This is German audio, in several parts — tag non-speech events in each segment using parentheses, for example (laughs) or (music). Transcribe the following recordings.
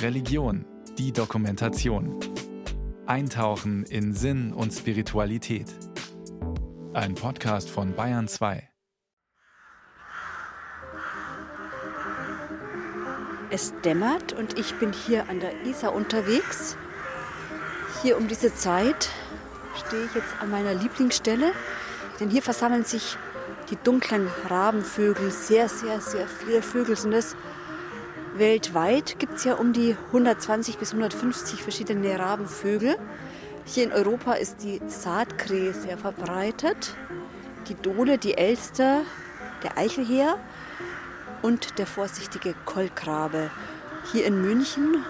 Religion, die Dokumentation. Eintauchen in Sinn und Spiritualität. Ein Podcast von Bayern 2. Es dämmert und ich bin hier an der Isar unterwegs. Hier um diese Zeit stehe ich jetzt an meiner Lieblingsstelle, denn hier versammeln sich die dunklen Rabenvögel. Sehr, sehr, sehr viele Vögel sind es. Weltweit gibt es ja um die 120 bis 150 verschiedene Rabenvögel. Hier in Europa ist die Saatkrähe sehr verbreitet, die Dole, die Elster, der Eichelheer und der vorsichtige Kolkrabe. Hier in München,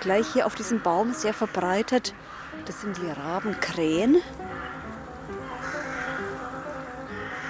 gleich hier auf diesem Baum sehr verbreitet, das sind die Rabenkrähen.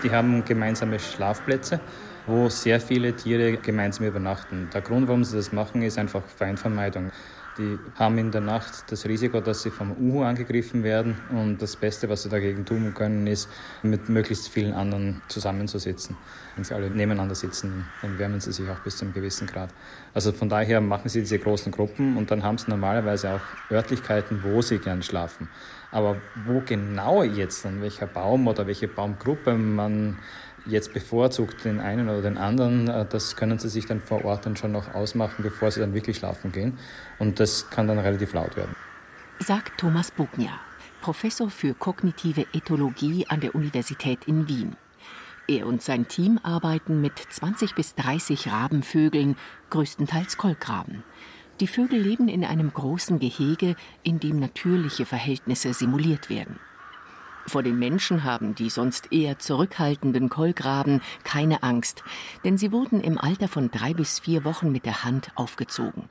Die haben gemeinsame Schlafplätze, wo sehr viele Tiere gemeinsam übernachten. Der Grund, warum sie das machen, ist einfach Feindvermeidung. Die haben in der Nacht das Risiko, dass sie vom Uhu angegriffen werden. Und das Beste, was sie dagegen tun können, ist, mit möglichst vielen anderen zusammenzusitzen. Wenn sie alle nebeneinander sitzen, dann wärmen sie sich auch bis zu einem gewissen Grad. Also von daher machen sie diese großen Gruppen und dann haben sie normalerweise auch Örtlichkeiten, wo sie gern schlafen. Aber wo genau jetzt, an welcher Baum oder welche Baumgruppe man jetzt bevorzugt den einen oder den anderen, äh, das können sie sich dann vor Ort dann schon noch ausmachen, bevor sie dann wirklich schlafen gehen. Und das kann dann relativ laut werden. Sagt Thomas Bugnia, Professor für kognitive Ethologie an der Universität in Wien. Er und sein Team arbeiten mit 20 bis 30 Rabenvögeln, größtenteils Kolkraben. Die Vögel leben in einem großen Gehege, in dem natürliche Verhältnisse simuliert werden. Vor den Menschen haben die sonst eher zurückhaltenden Kolkraben keine Angst, denn sie wurden im Alter von drei bis vier Wochen mit der Hand aufgezogen.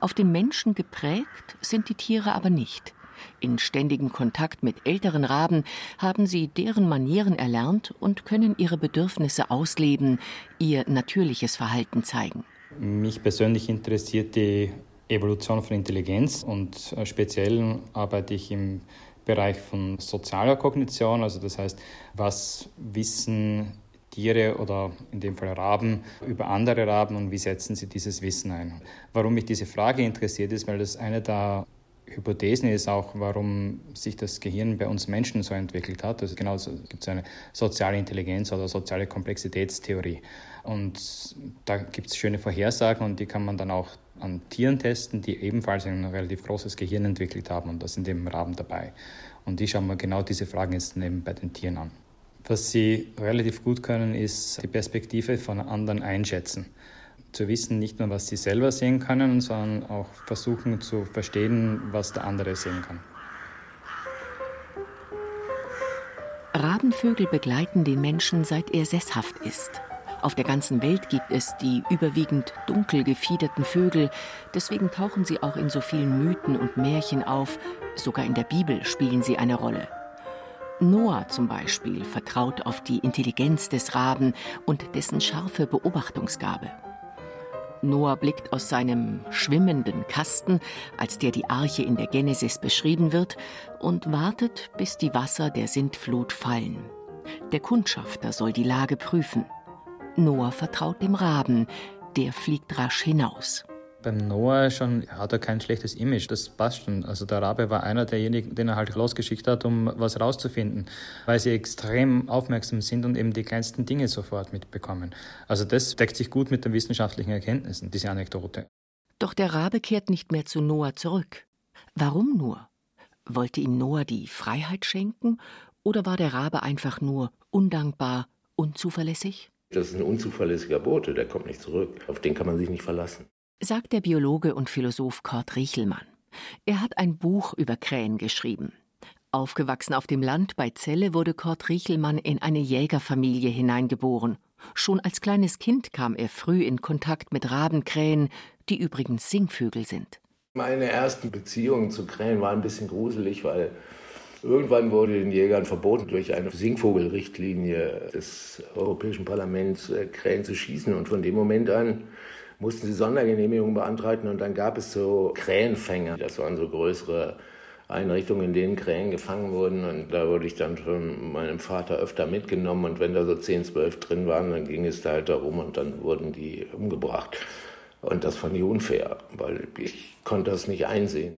Auf den Menschen geprägt sind die Tiere aber nicht. In ständigem Kontakt mit älteren Raben haben sie deren Manieren erlernt und können ihre Bedürfnisse ausleben, ihr natürliches Verhalten zeigen. Mich persönlich interessiert die Evolution von Intelligenz und äh, speziell arbeite ich im Bereich von sozialer Kognition, also das heißt, was wissen Tiere oder in dem Fall Raben über andere Raben und wie setzen sie dieses Wissen ein. Warum mich diese Frage interessiert ist, weil das eine der Hypothesen ist auch, warum sich das Gehirn bei uns Menschen so entwickelt hat. Also genauso gibt es eine soziale Intelligenz oder soziale Komplexitätstheorie. Und da gibt es schöne Vorhersagen und die kann man dann auch an Tieren testen, die ebenfalls ein relativ großes Gehirn entwickelt haben und da sind eben Raben dabei. Und die schauen wir genau diese Fragen jetzt neben bei den Tieren an. Was sie relativ gut können, ist die Perspektive von anderen einschätzen. Zu wissen, nicht nur, was sie selber sehen können, sondern auch versuchen zu verstehen, was der andere sehen kann. Rabenvögel begleiten den Menschen, seit er sesshaft ist. Auf der ganzen Welt gibt es die überwiegend dunkel gefiederten Vögel, deswegen tauchen sie auch in so vielen Mythen und Märchen auf, sogar in der Bibel spielen sie eine Rolle. Noah zum Beispiel vertraut auf die Intelligenz des Raben und dessen scharfe Beobachtungsgabe. Noah blickt aus seinem schwimmenden Kasten, als der die Arche in der Genesis beschrieben wird, und wartet, bis die Wasser der Sintflut fallen. Der Kundschafter soll die Lage prüfen. Noah vertraut dem Raben, der fliegt rasch hinaus. Beim Noah schon hat er kein schlechtes Image, das passt schon. Also der Rabe war einer derjenigen, den er halt losgeschickt hat, um was rauszufinden, weil sie extrem aufmerksam sind und eben die kleinsten Dinge sofort mitbekommen. Also das deckt sich gut mit den wissenschaftlichen Erkenntnissen, diese Anekdote. Doch der Rabe kehrt nicht mehr zu Noah zurück. Warum nur? Wollte ihm Noah die Freiheit schenken oder war der Rabe einfach nur undankbar, unzuverlässig? Das ist ein unzuverlässiger Bote, der kommt nicht zurück. Auf den kann man sich nicht verlassen. Sagt der Biologe und Philosoph Kurt Riechelmann. Er hat ein Buch über Krähen geschrieben. Aufgewachsen auf dem Land bei Celle wurde Kurt Riechelmann in eine Jägerfamilie hineingeboren. Schon als kleines Kind kam er früh in Kontakt mit Rabenkrähen, die übrigens Singvögel sind. Meine ersten Beziehungen zu Krähen waren ein bisschen gruselig, weil Irgendwann wurde den Jägern verboten, durch eine Singvogelrichtlinie des Europäischen Parlaments äh, Krähen zu schießen. Und von dem Moment an mussten sie Sondergenehmigungen beantragen. Und dann gab es so Krähenfänger. Das waren so größere Einrichtungen, in denen Krähen gefangen wurden. Und da wurde ich dann von meinem Vater öfter mitgenommen. Und wenn da so 10, 12 drin waren, dann ging es da halt darum und dann wurden die umgebracht. Und das fand ich unfair, weil ich konnte das nicht einsehen.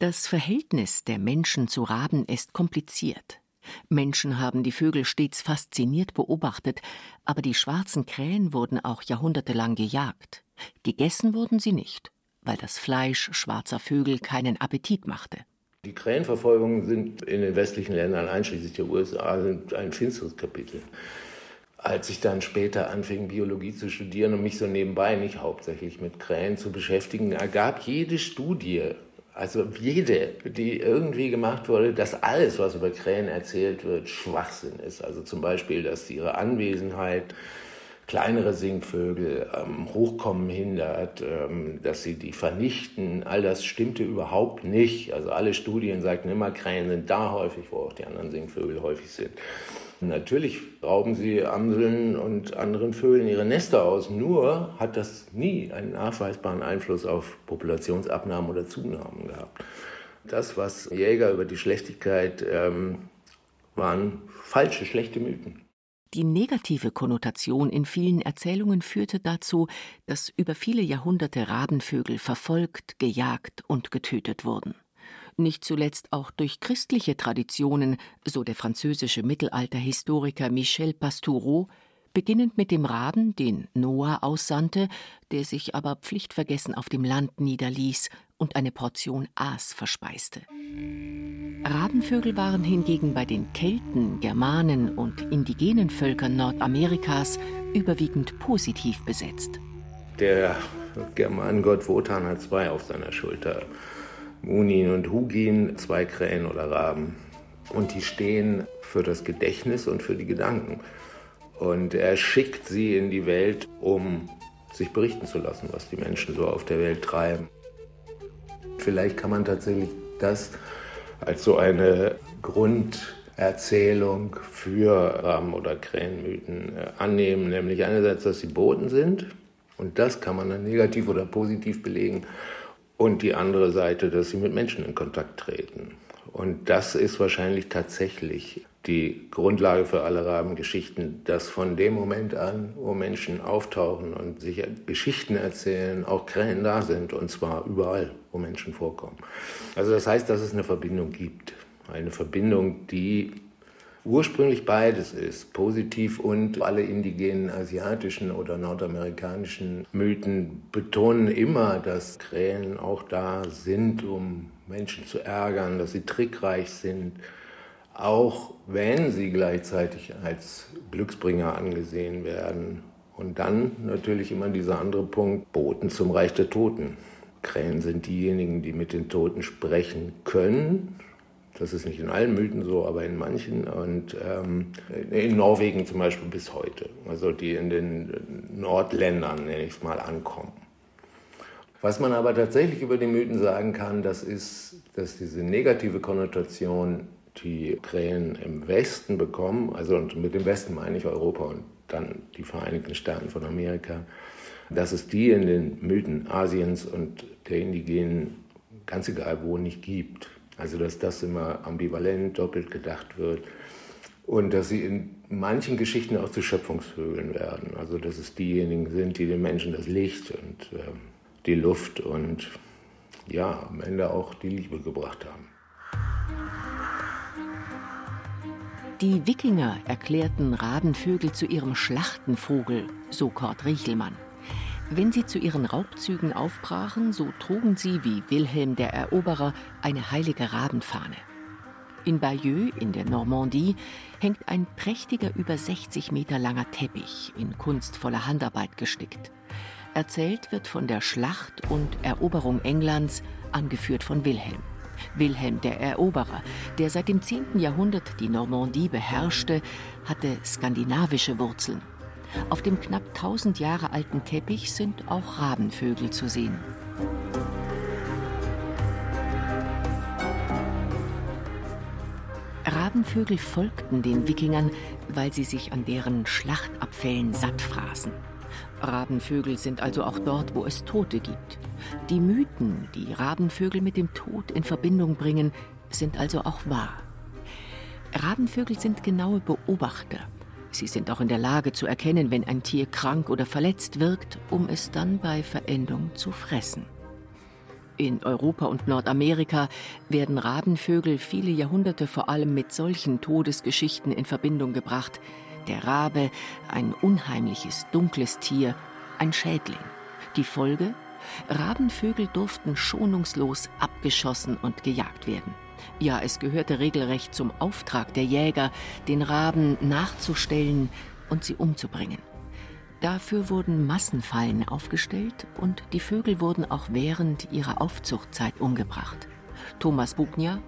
Das Verhältnis der Menschen zu Raben ist kompliziert. Menschen haben die Vögel stets fasziniert beobachtet, aber die schwarzen Krähen wurden auch jahrhundertelang gejagt. Gegessen wurden sie nicht, weil das Fleisch schwarzer Vögel keinen Appetit machte. Die Krähenverfolgungen sind in den westlichen Ländern, einschließlich der USA, ein finsteres Kapitel. Als ich dann später anfing, Biologie zu studieren und mich so nebenbei nicht hauptsächlich mit Krähen zu beschäftigen, ergab jede Studie also jede, die irgendwie gemacht wurde, dass alles, was über Krähen erzählt wird, Schwachsinn ist. Also zum Beispiel, dass ihre Anwesenheit kleinere Singvögel ähm, Hochkommen hindert, ähm, dass sie die vernichten. All das stimmte überhaupt nicht. Also alle Studien sagten immer, Krähen sind da häufig, wo auch die anderen Singvögel häufig sind. Natürlich rauben sie Amseln und anderen Vögeln ihre Nester aus, nur hat das nie einen nachweisbaren Einfluss auf Populationsabnahmen oder Zunahmen gehabt. Das, was Jäger über die Schlechtigkeit ähm, waren, falsche, schlechte Mythen. Die negative Konnotation in vielen Erzählungen führte dazu, dass über viele Jahrhunderte Rabenvögel verfolgt, gejagt und getötet wurden nicht zuletzt auch durch christliche Traditionen, so der französische Mittelalterhistoriker Michel Pastoureau, beginnend mit dem Raben, den Noah aussandte, der sich aber pflichtvergessen auf dem Land niederließ und eine Portion Aas verspeiste. Rabenvögel waren hingegen bei den Kelten, Germanen und indigenen Völkern Nordamerikas überwiegend positiv besetzt. Der Germanengott Wotan hat zwei auf seiner Schulter. Munin und Hugin, zwei Krähen oder Raben. Und die stehen für das Gedächtnis und für die Gedanken. Und er schickt sie in die Welt, um sich berichten zu lassen, was die Menschen so auf der Welt treiben. Vielleicht kann man tatsächlich das als so eine Grunderzählung für Raben- oder Krähenmythen äh, annehmen, nämlich einerseits, dass sie Boten sind, und das kann man dann negativ oder positiv belegen, und die andere Seite, dass sie mit Menschen in Kontakt treten. Und das ist wahrscheinlich tatsächlich die Grundlage für alle Rabengeschichten, dass von dem Moment an, wo Menschen auftauchen und sich Geschichten erzählen, auch Krähen da sind, und zwar überall, wo Menschen vorkommen. Also das heißt, dass es eine Verbindung gibt. Eine Verbindung, die ursprünglich beides ist, positiv und alle indigenen asiatischen oder nordamerikanischen Mythen betonen immer, dass Krähen auch da sind, um Menschen zu ärgern, dass sie trickreich sind, auch wenn sie gleichzeitig als Glücksbringer angesehen werden. Und dann natürlich immer dieser andere Punkt, Boten zum Reich der Toten. Krähen sind diejenigen, die mit den Toten sprechen können, das ist nicht in allen Mythen so, aber in manchen. Und ähm, in Norwegen zum Beispiel bis heute. Also die in den Nordländern, nenne ich es mal, ankommen. Was man aber tatsächlich über die Mythen sagen kann, das ist, dass diese negative Konnotation, die Krähen im Westen bekommen, also und mit dem Westen meine ich Europa und dann die Vereinigten Staaten von Amerika, dass es die in den Mythen Asiens und der Indigenen, ganz egal wo, nicht gibt. Also dass das immer ambivalent, doppelt gedacht wird. Und dass sie in manchen Geschichten auch zu Schöpfungsvögeln werden. Also dass es diejenigen sind, die den Menschen das Licht und äh, die Luft und ja, am Ende auch die Liebe gebracht haben. Die Wikinger erklärten Rabenvögel zu ihrem Schlachtenvogel, so Kurt Riechelmann. Wenn sie zu ihren Raubzügen aufbrachen, so trugen sie wie Wilhelm der Eroberer eine heilige Rabenfahne. In Bayeux in der Normandie hängt ein prächtiger, über 60 Meter langer Teppich in kunstvoller Handarbeit gestickt. Erzählt wird von der Schlacht und Eroberung Englands, angeführt von Wilhelm. Wilhelm der Eroberer, der seit dem 10. Jahrhundert die Normandie beherrschte, hatte skandinavische Wurzeln. Auf dem knapp 1000 Jahre alten Teppich sind auch Rabenvögel zu sehen. Rabenvögel folgten den Wikingern, weil sie sich an deren Schlachtabfällen satt fraßen. Rabenvögel sind also auch dort, wo es Tote gibt. Die Mythen, die Rabenvögel mit dem Tod in Verbindung bringen, sind also auch wahr. Rabenvögel sind genaue Beobachter Sie sind auch in der Lage zu erkennen, wenn ein Tier krank oder verletzt wirkt, um es dann bei Verendung zu fressen. In Europa und Nordamerika werden Rabenvögel viele Jahrhunderte vor allem mit solchen Todesgeschichten in Verbindung gebracht. Der Rabe, ein unheimliches, dunkles Tier, ein Schädling. Die Folge? Rabenvögel durften schonungslos abgeschossen und gejagt werden. Ja, es gehörte regelrecht zum Auftrag der Jäger, den Raben nachzustellen und sie umzubringen. Dafür wurden Massenfallen aufgestellt und die Vögel wurden auch während ihrer Aufzuchtzeit umgebracht. Thomas Bugner,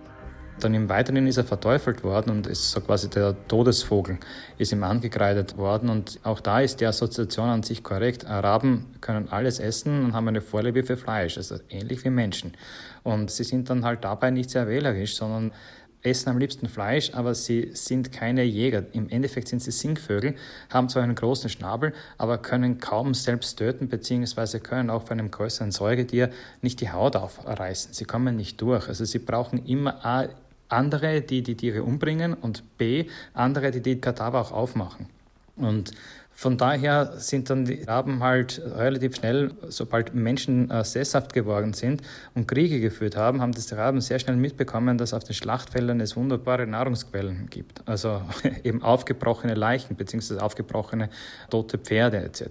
dann im Weiteren ist er verteufelt worden und ist so quasi der Todesvogel ist ihm angekreidet worden. Und auch da ist die Assoziation an sich korrekt. Araben können alles essen und haben eine Vorliebe für Fleisch, also ähnlich wie Menschen. Und sie sind dann halt dabei nicht sehr wählerisch, sondern essen am liebsten Fleisch, aber sie sind keine Jäger. Im Endeffekt sind sie Singvögel, haben zwar einen großen Schnabel, aber können kaum selbst töten, beziehungsweise können auch von einem größeren Säugetier nicht die Haut aufreißen. Sie kommen nicht durch. Also sie brauchen immer andere, die die Tiere umbringen und B, andere, die die Kadaver auch aufmachen. Und von daher sind dann die Raben halt relativ schnell, sobald Menschen äh, sesshaft geworden sind und Kriege geführt haben, haben das die Raben sehr schnell mitbekommen, dass auf den Schlachtfeldern es wunderbare Nahrungsquellen gibt. Also (laughs) eben aufgebrochene Leichen bzw. aufgebrochene tote Pferde etc.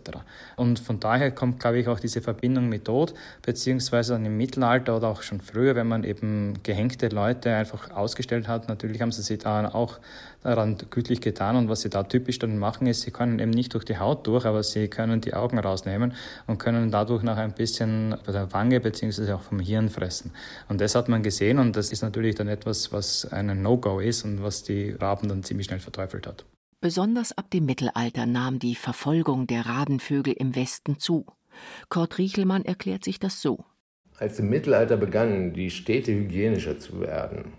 Und von daher kommt, glaube ich, auch diese Verbindung mit Tod, beziehungsweise dann im Mittelalter oder auch schon früher, wenn man eben gehängte Leute einfach ausgestellt hat, natürlich haben sie sich da auch daran gütlich getan. Und was sie da typisch dann machen, ist, sie können eben nicht durch die Haut durch, aber sie können die Augen rausnehmen und können dadurch noch ein bisschen bei der Wange bzw. auch vom Hirn fressen. Und das hat man gesehen und das ist natürlich dann etwas, was ein No-Go ist und was die Raben dann ziemlich schnell verteufelt hat. Besonders ab dem Mittelalter nahm die Verfolgung der Rabenvögel im Westen zu. Kurt Riechelmann erklärt sich das so. Als im Mittelalter begannen die Städte hygienischer zu werden,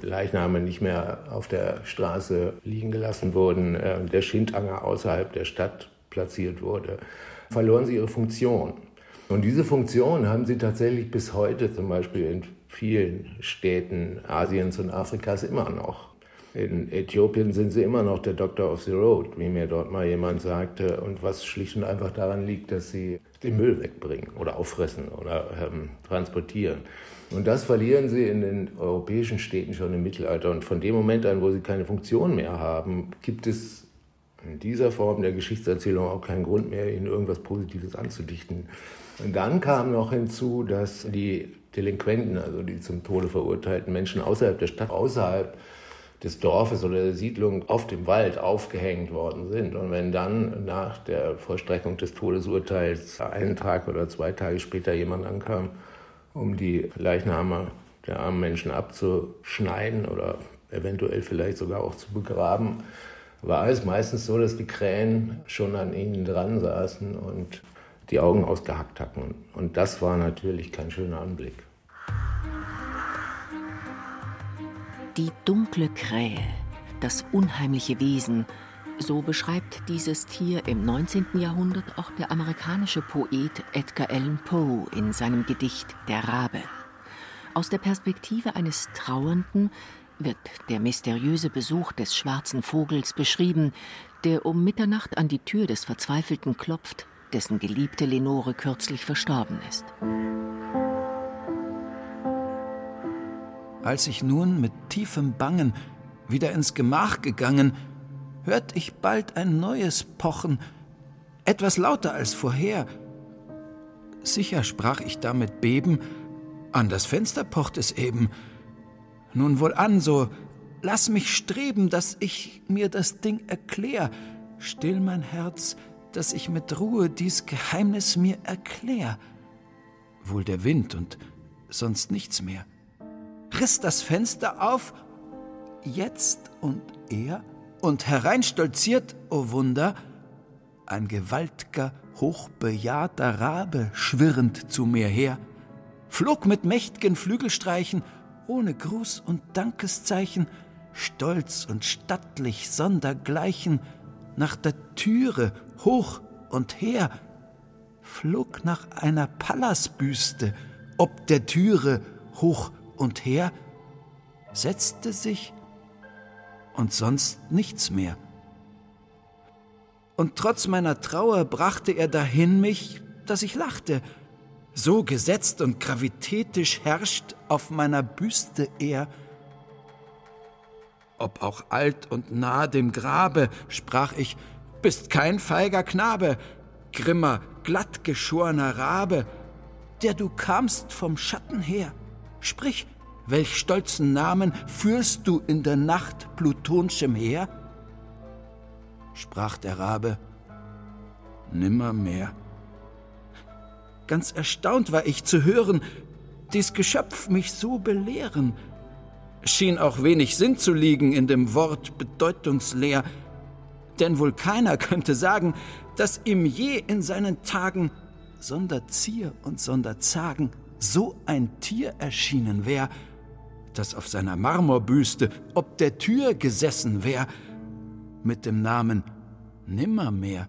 Leichname nicht mehr auf der Straße liegen gelassen wurden, äh, der Schindanger außerhalb der Stadt platziert wurde, verloren sie ihre Funktion. Und diese Funktion haben sie tatsächlich bis heute, zum Beispiel in vielen Städten Asiens und Afrikas, immer noch. In Äthiopien sind sie immer noch der Doctor of the Road, wie mir dort mal jemand sagte, und was schlicht und einfach daran liegt, dass sie den Müll wegbringen oder auffressen oder ähm, transportieren. Und das verlieren sie in den europäischen Städten schon im Mittelalter. Und von dem Moment an, wo sie keine Funktion mehr haben, gibt es in dieser Form der Geschichtserzählung auch keinen Grund mehr, ihnen irgendwas Positives anzudichten. Und dann kam noch hinzu, dass die Delinquenten, also die zum Tode verurteilten Menschen außerhalb der Stadt, außerhalb des Dorfes oder der Siedlung auf dem Wald aufgehängt worden sind. Und wenn dann nach der Vollstreckung des Todesurteils einen Tag oder zwei Tage später jemand ankam um die Leichname der armen Menschen abzuschneiden oder eventuell vielleicht sogar auch zu begraben, war es meistens so, dass die Krähen schon an ihnen dran saßen und die Augen ausgehackt hatten. Und das war natürlich kein schöner Anblick. Die dunkle Krähe, das unheimliche Wesen, so beschreibt dieses Tier im 19. Jahrhundert auch der amerikanische Poet Edgar Allan Poe in seinem Gedicht Der Rabe. Aus der Perspektive eines Trauernden wird der mysteriöse Besuch des schwarzen Vogels beschrieben, der um Mitternacht an die Tür des Verzweifelten klopft, dessen geliebte Lenore kürzlich verstorben ist. Als ich nun mit tiefem Bangen wieder ins Gemach gegangen, hört ich bald ein neues Pochen, etwas lauter als vorher. Sicher sprach ich da mit Beben, an das Fenster pocht es eben. Nun wohl an, so lass mich streben, dass ich mir das Ding erklär. Still mein Herz, dass ich mit Ruhe dies Geheimnis mir erklär. Wohl der Wind und sonst nichts mehr. Riss das Fenster auf, jetzt und er und hereinstolziert, o oh Wunder, ein gewaltger, hochbejahrter Rabe schwirrend zu mir her, flog mit mächt'gen Flügelstreichen, ohne Gruß und Dankeszeichen, stolz und stattlich sondergleichen, nach der Türe hoch und her, flog nach einer Pallasbüste, ob der Türe hoch und her, setzte sich und sonst nichts mehr. und trotz meiner Trauer brachte er dahin mich, dass ich lachte. So gesetzt und gravitätisch herrscht auf meiner Büste er. Ob auch alt und nah dem Grabe, sprach ich, bist kein feiger Knabe, grimmer, glattgeschorener Rabe, der du kamst vom Schatten her. Sprich, welch stolzen Namen führst du in der Nacht plutonschem Heer? Sprach der Rabe, nimmermehr. Ganz erstaunt war ich zu hören, dies Geschöpf mich so belehren. Schien auch wenig Sinn zu liegen in dem Wort bedeutungsleer, denn wohl keiner (laughs) könnte sagen, dass ihm je in seinen Tagen sonder Zier und sonder Zagen so ein Tier erschienen wär, das auf seiner Marmorbüste ob der Tür gesessen wär, mit dem Namen Nimmermehr.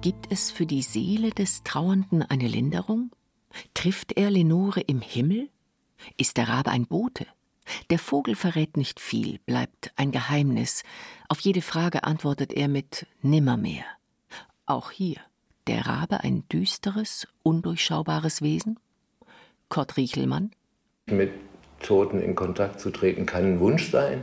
Gibt es für die Seele des Trauernden eine Linderung? Trifft er Lenore im Himmel? Ist der Rabe ein Bote? Der Vogel verrät nicht viel, bleibt ein Geheimnis. Auf jede Frage antwortet er mit Nimmermehr. Auch hier der Rabe ein düsteres, undurchschaubares Wesen? Kurt Riechelmann? Mit Toten in Kontakt zu treten kann ein Wunsch sein,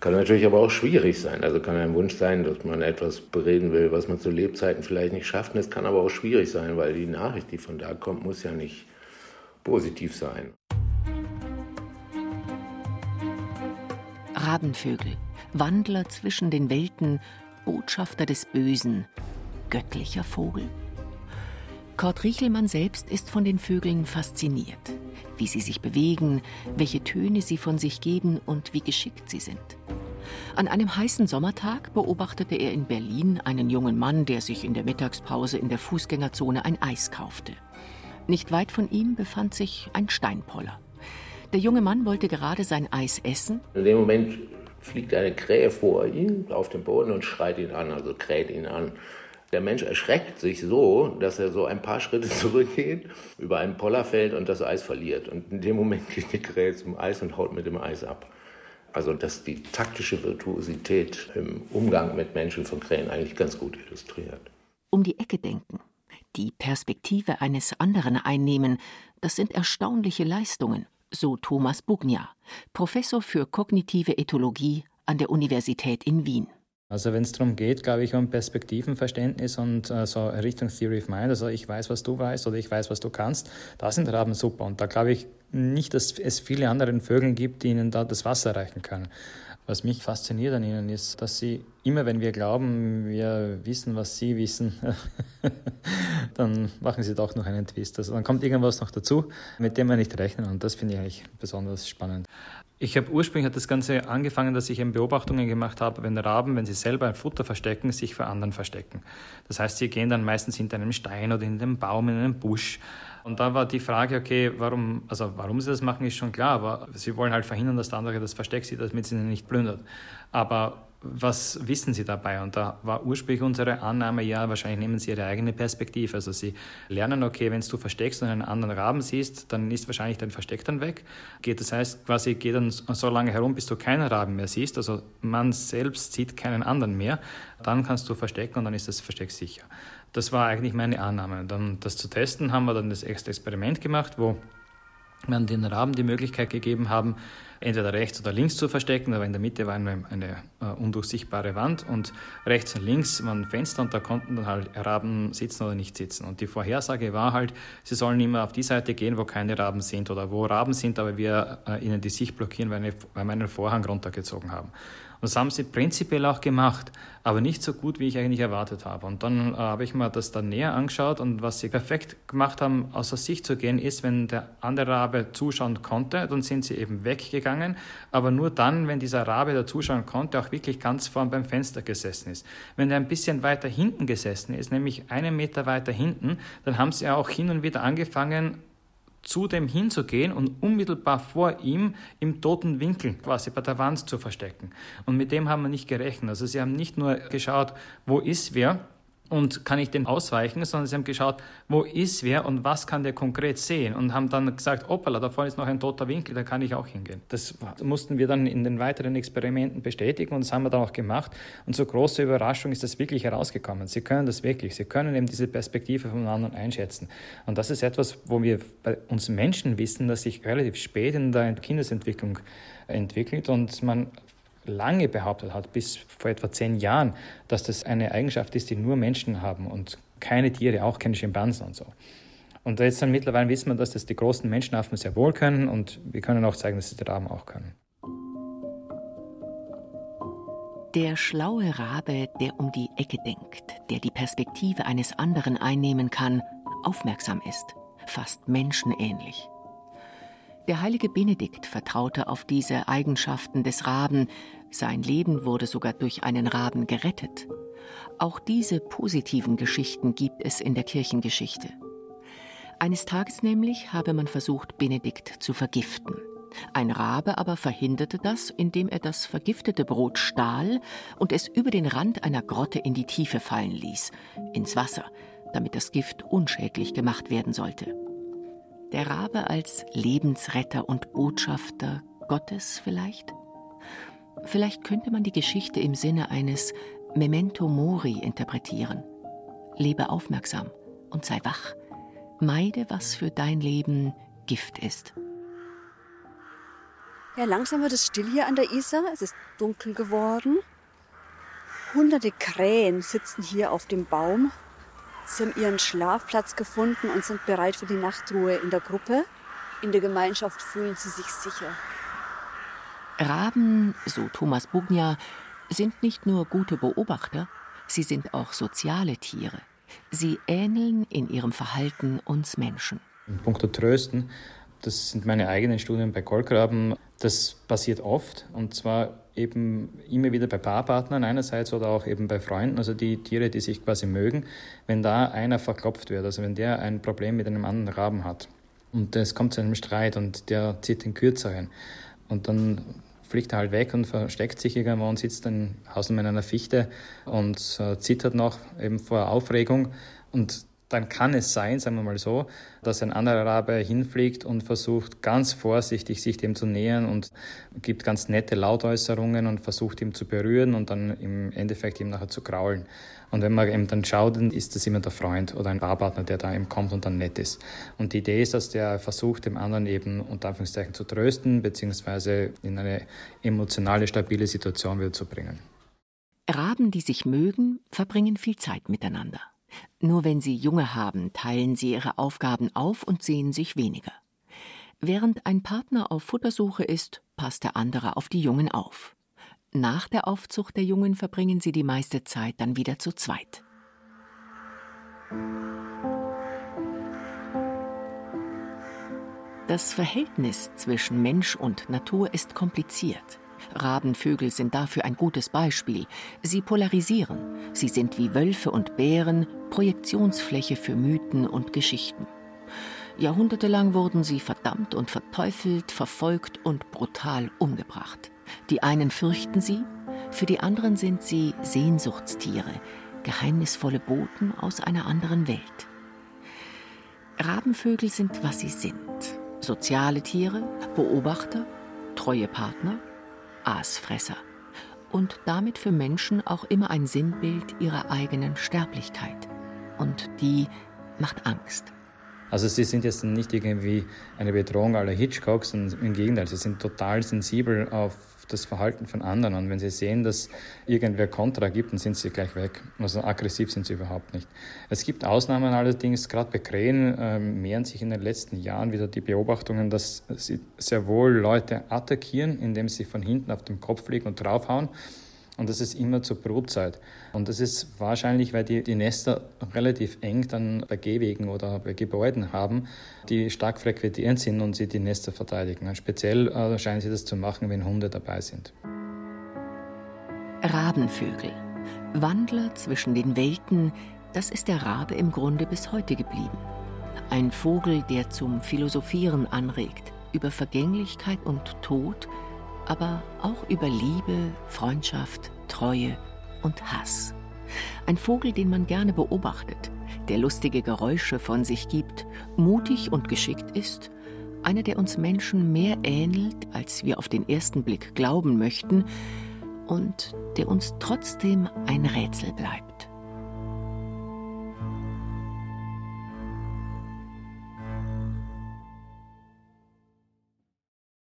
kann natürlich aber auch schwierig sein. Also kann ein Wunsch sein, dass man etwas bereden will, was man zu Lebzeiten vielleicht nicht schafft. Es kann aber auch schwierig sein, weil die Nachricht, die von da kommt, muss ja nicht positiv sein. Rabenvögel, Wandler zwischen den Welten, Botschafter des Bösen, göttlicher Vogel? Kurt Riechelmann selbst ist von den Vögeln fasziniert, wie sie sich bewegen, welche Töne sie von sich geben und wie geschickt sie sind. An einem heißen Sommertag beobachtete er in Berlin einen jungen Mann, der sich in der Mittagspause in der Fußgängerzone ein Eis kaufte. Nicht weit von ihm befand sich ein Steinpoller. Der junge Mann wollte gerade sein Eis essen. In dem Moment fliegt eine Krähe vor ihm auf den Boden und schreit ihn an, also kräht ihn an. Der Mensch erschreckt sich so, dass er so ein paar Schritte (laughs) zurückgeht, über einen Poller fällt und das Eis verliert. Und in dem Moment (laughs) geht die Krähe zum Eis und haut mit dem Eis ab. Also dass die taktische Virtuosität im Umgang mit Menschen von Krähen eigentlich ganz gut illustriert. Um die Ecke denken, die Perspektive eines anderen einnehmen, das sind erstaunliche Leistungen so Thomas Bugnia, Professor für kognitive Ethologie an der Universität in Wien. Also wenn es darum geht, glaube ich, um Perspektivenverständnis und äh, so Richtung Theory of Mind, also ich weiß, was du weißt oder ich weiß, was du kannst, da sind Raben super. Und da glaube ich nicht, dass es viele andere Vögel gibt, die ihnen da das Wasser reichen können. Was mich fasziniert an ihnen ist, dass sie immer, wenn wir glauben, wir wissen, was sie wissen, (laughs) dann machen sie doch noch einen Twist. Also dann kommt irgendwas noch dazu, mit dem wir nicht rechnen und das finde ich eigentlich besonders spannend. Ich habe ursprünglich hat das Ganze angefangen, dass ich eben Beobachtungen gemacht habe, wenn Raben, wenn sie selber ein Futter verstecken, sich vor anderen verstecken. Das heißt, sie gehen dann meistens hinter einem Stein oder in einem Baum, in einem Busch und da war die Frage, okay, warum, also warum sie das machen, ist schon klar, aber sie wollen halt verhindern, dass der andere das Versteck sieht, damit sie ihn nicht plündert. Aber was wissen Sie dabei? Und da war ursprünglich unsere Annahme, ja, wahrscheinlich nehmen Sie Ihre eigene Perspektive. Also Sie lernen, okay, wenn du versteckst und einen anderen Raben siehst, dann ist wahrscheinlich dein Versteck dann weg. Geht, das heißt, quasi geht dann so lange herum, bis du keinen Raben mehr siehst. Also man selbst sieht keinen anderen mehr. Dann kannst du verstecken und dann ist das Versteck sicher. Das war eigentlich meine Annahme. Dann das zu testen haben wir dann das erste Experiment gemacht, wo wir den Raben die Möglichkeit gegeben haben, entweder rechts oder links zu verstecken, aber in der Mitte war eine, eine uh, undurchsichtbare Wand und rechts und links waren Fenster und da konnten dann halt Raben sitzen oder nicht sitzen. Und die Vorhersage war halt, sie sollen immer auf die Seite gehen, wo keine Raben sind oder wo Raben sind, aber wir uh, ihnen die Sicht blockieren, weil, eine, weil wir einen Vorhang runtergezogen haben. Und das haben sie prinzipiell auch gemacht, aber nicht so gut, wie ich eigentlich erwartet habe. Und dann äh, habe ich mir das dann näher angeschaut und was sie perfekt gemacht haben, außer Sicht zu gehen, ist, wenn der andere Rabe zuschauen konnte, dann sind sie eben weggegangen, aber nur dann, wenn dieser Rabe, der zuschauen konnte, auch wirklich ganz vorn beim Fenster gesessen ist. Wenn er ein bisschen weiter hinten gesessen ist, nämlich einen Meter weiter hinten, dann haben sie auch hin und wieder angefangen, zu dem hinzugehen und unmittelbar vor ihm im toten Winkel quasi bei der Wand zu verstecken. Und mit dem haben wir nicht gerechnet. Also sie haben nicht nur geschaut, wo ist wer, und kann ich den ausweichen, sondern sie haben geschaut, wo ist wer und was kann der konkret sehen und haben dann gesagt, hoppala, da vorne ist noch ein toter Winkel, da kann ich auch hingehen. Das mussten wir dann in den weiteren Experimenten bestätigen und das haben wir dann auch gemacht und zur großen Überraschung ist das wirklich herausgekommen. Sie können das wirklich, sie können eben diese Perspektive von anderen einschätzen und das ist etwas, wo wir bei uns Menschen wissen, dass sich relativ spät in der Kindesentwicklung entwickelt und man lange behauptet hat, bis vor etwa zehn Jahren, dass das eine Eigenschaft ist, die nur Menschen haben und keine Tiere, auch keine Schimpansen und so. Und jetzt dann mittlerweile wissen wir, dass das die großen Menschenaffen sehr wohl können und wir können auch zeigen, dass sie die Raben auch können. Der schlaue Rabe, der um die Ecke denkt, der die Perspektive eines anderen einnehmen kann, aufmerksam ist, fast menschenähnlich. Der heilige Benedikt vertraute auf diese Eigenschaften des Raben, sein Leben wurde sogar durch einen Raben gerettet. Auch diese positiven Geschichten gibt es in der Kirchengeschichte. Eines Tages nämlich habe man versucht, Benedikt zu vergiften. Ein Rabe aber verhinderte das, indem er das vergiftete Brot stahl und es über den Rand einer Grotte in die Tiefe fallen ließ, ins Wasser, damit das Gift unschädlich gemacht werden sollte. Der Rabe als Lebensretter und Botschafter Gottes vielleicht? Vielleicht könnte man die Geschichte im Sinne eines Memento Mori interpretieren. Lebe aufmerksam und sei wach. Meide, was für dein Leben Gift ist. Ja, langsam wird es still hier an der Isar. Es ist dunkel geworden. Hunderte Krähen sitzen hier auf dem Baum. Sie haben ihren Schlafplatz gefunden und sind bereit für die Nachtruhe in der Gruppe. In der Gemeinschaft fühlen sie sich sicher. Raben, so Thomas Bugnia, sind nicht nur gute Beobachter, sie sind auch soziale Tiere. Sie ähneln in ihrem Verhalten uns Menschen. In puncto Trösten, das sind meine eigenen Studien bei Kolkraben, das passiert oft und zwar eben immer wieder bei Paarpartnern einerseits oder auch eben bei Freunden, also die Tiere, die sich quasi mögen, wenn da einer verklopft wird, also wenn der ein Problem mit einem anderen Raben hat. Und es kommt zu einem Streit und der zieht den kürzeren. Und dann fliegt er halt weg und versteckt sich irgendwo und sitzt dann außen in einer Fichte und äh, zittert noch eben vor Aufregung. Und dann kann es sein, sagen wir mal so, dass ein anderer Rabe hinfliegt und versucht ganz vorsichtig sich dem zu nähern und gibt ganz nette Lautäußerungen und versucht ihm zu berühren und dann im Endeffekt ihm nachher zu kraulen. Und wenn man eben dann schaut, dann ist das immer der Freund oder ein Paarpartner, der da eben kommt und dann nett ist. Und die Idee ist, dass der versucht, dem anderen eben unter Anführungszeichen zu trösten, beziehungsweise in eine emotionale, stabile Situation wieder zu bringen. Raben, die sich mögen, verbringen viel Zeit miteinander. Nur wenn sie Junge haben, teilen sie ihre Aufgaben auf und sehen sich weniger. Während ein Partner auf Futtersuche ist, passt der andere auf die Jungen auf. Nach der Aufzucht der Jungen verbringen sie die meiste Zeit dann wieder zu zweit. Das Verhältnis zwischen Mensch und Natur ist kompliziert. Rabenvögel sind dafür ein gutes Beispiel. Sie polarisieren. Sie sind wie Wölfe und Bären Projektionsfläche für Mythen und Geschichten. Jahrhundertelang wurden sie verdammt und verteufelt, verfolgt und brutal umgebracht. Die einen fürchten sie, für die anderen sind sie Sehnsuchtstiere, geheimnisvolle Boten aus einer anderen Welt. Rabenvögel sind, was sie sind. Soziale Tiere, Beobachter, treue Partner, Aasfresser und damit für Menschen auch immer ein Sinnbild ihrer eigenen Sterblichkeit. Und die macht Angst. Also sie sind jetzt nicht irgendwie eine Bedrohung aller Hitchcocks, im Gegenteil, sie sind total sensibel auf das Verhalten von anderen. Und wenn sie sehen, dass irgendwer Kontra gibt, dann sind sie gleich weg. Also aggressiv sind sie überhaupt nicht. Es gibt Ausnahmen allerdings, gerade bei Krähen äh, mehren sich in den letzten Jahren wieder die Beobachtungen, dass sie sehr wohl Leute attackieren, indem sie von hinten auf dem Kopf liegen und draufhauen. Und das ist immer zur Brutzeit. Und das ist wahrscheinlich, weil die, die Nester relativ eng dann bei Gehwegen oder bei Gebäuden haben, die stark frequentiert sind und sie die Nester verteidigen. Speziell äh, scheinen sie das zu machen, wenn Hunde dabei sind. Rabenvögel. Wandler zwischen den Welten, das ist der Rabe im Grunde bis heute geblieben. Ein Vogel, der zum Philosophieren anregt, über Vergänglichkeit und Tod, aber auch über Liebe, Freundschaft, Treue und Hass. Ein Vogel, den man gerne beobachtet, der lustige Geräusche von sich gibt, mutig und geschickt ist, einer, der uns Menschen mehr ähnelt, als wir auf den ersten Blick glauben möchten, und der uns trotzdem ein Rätsel bleibt.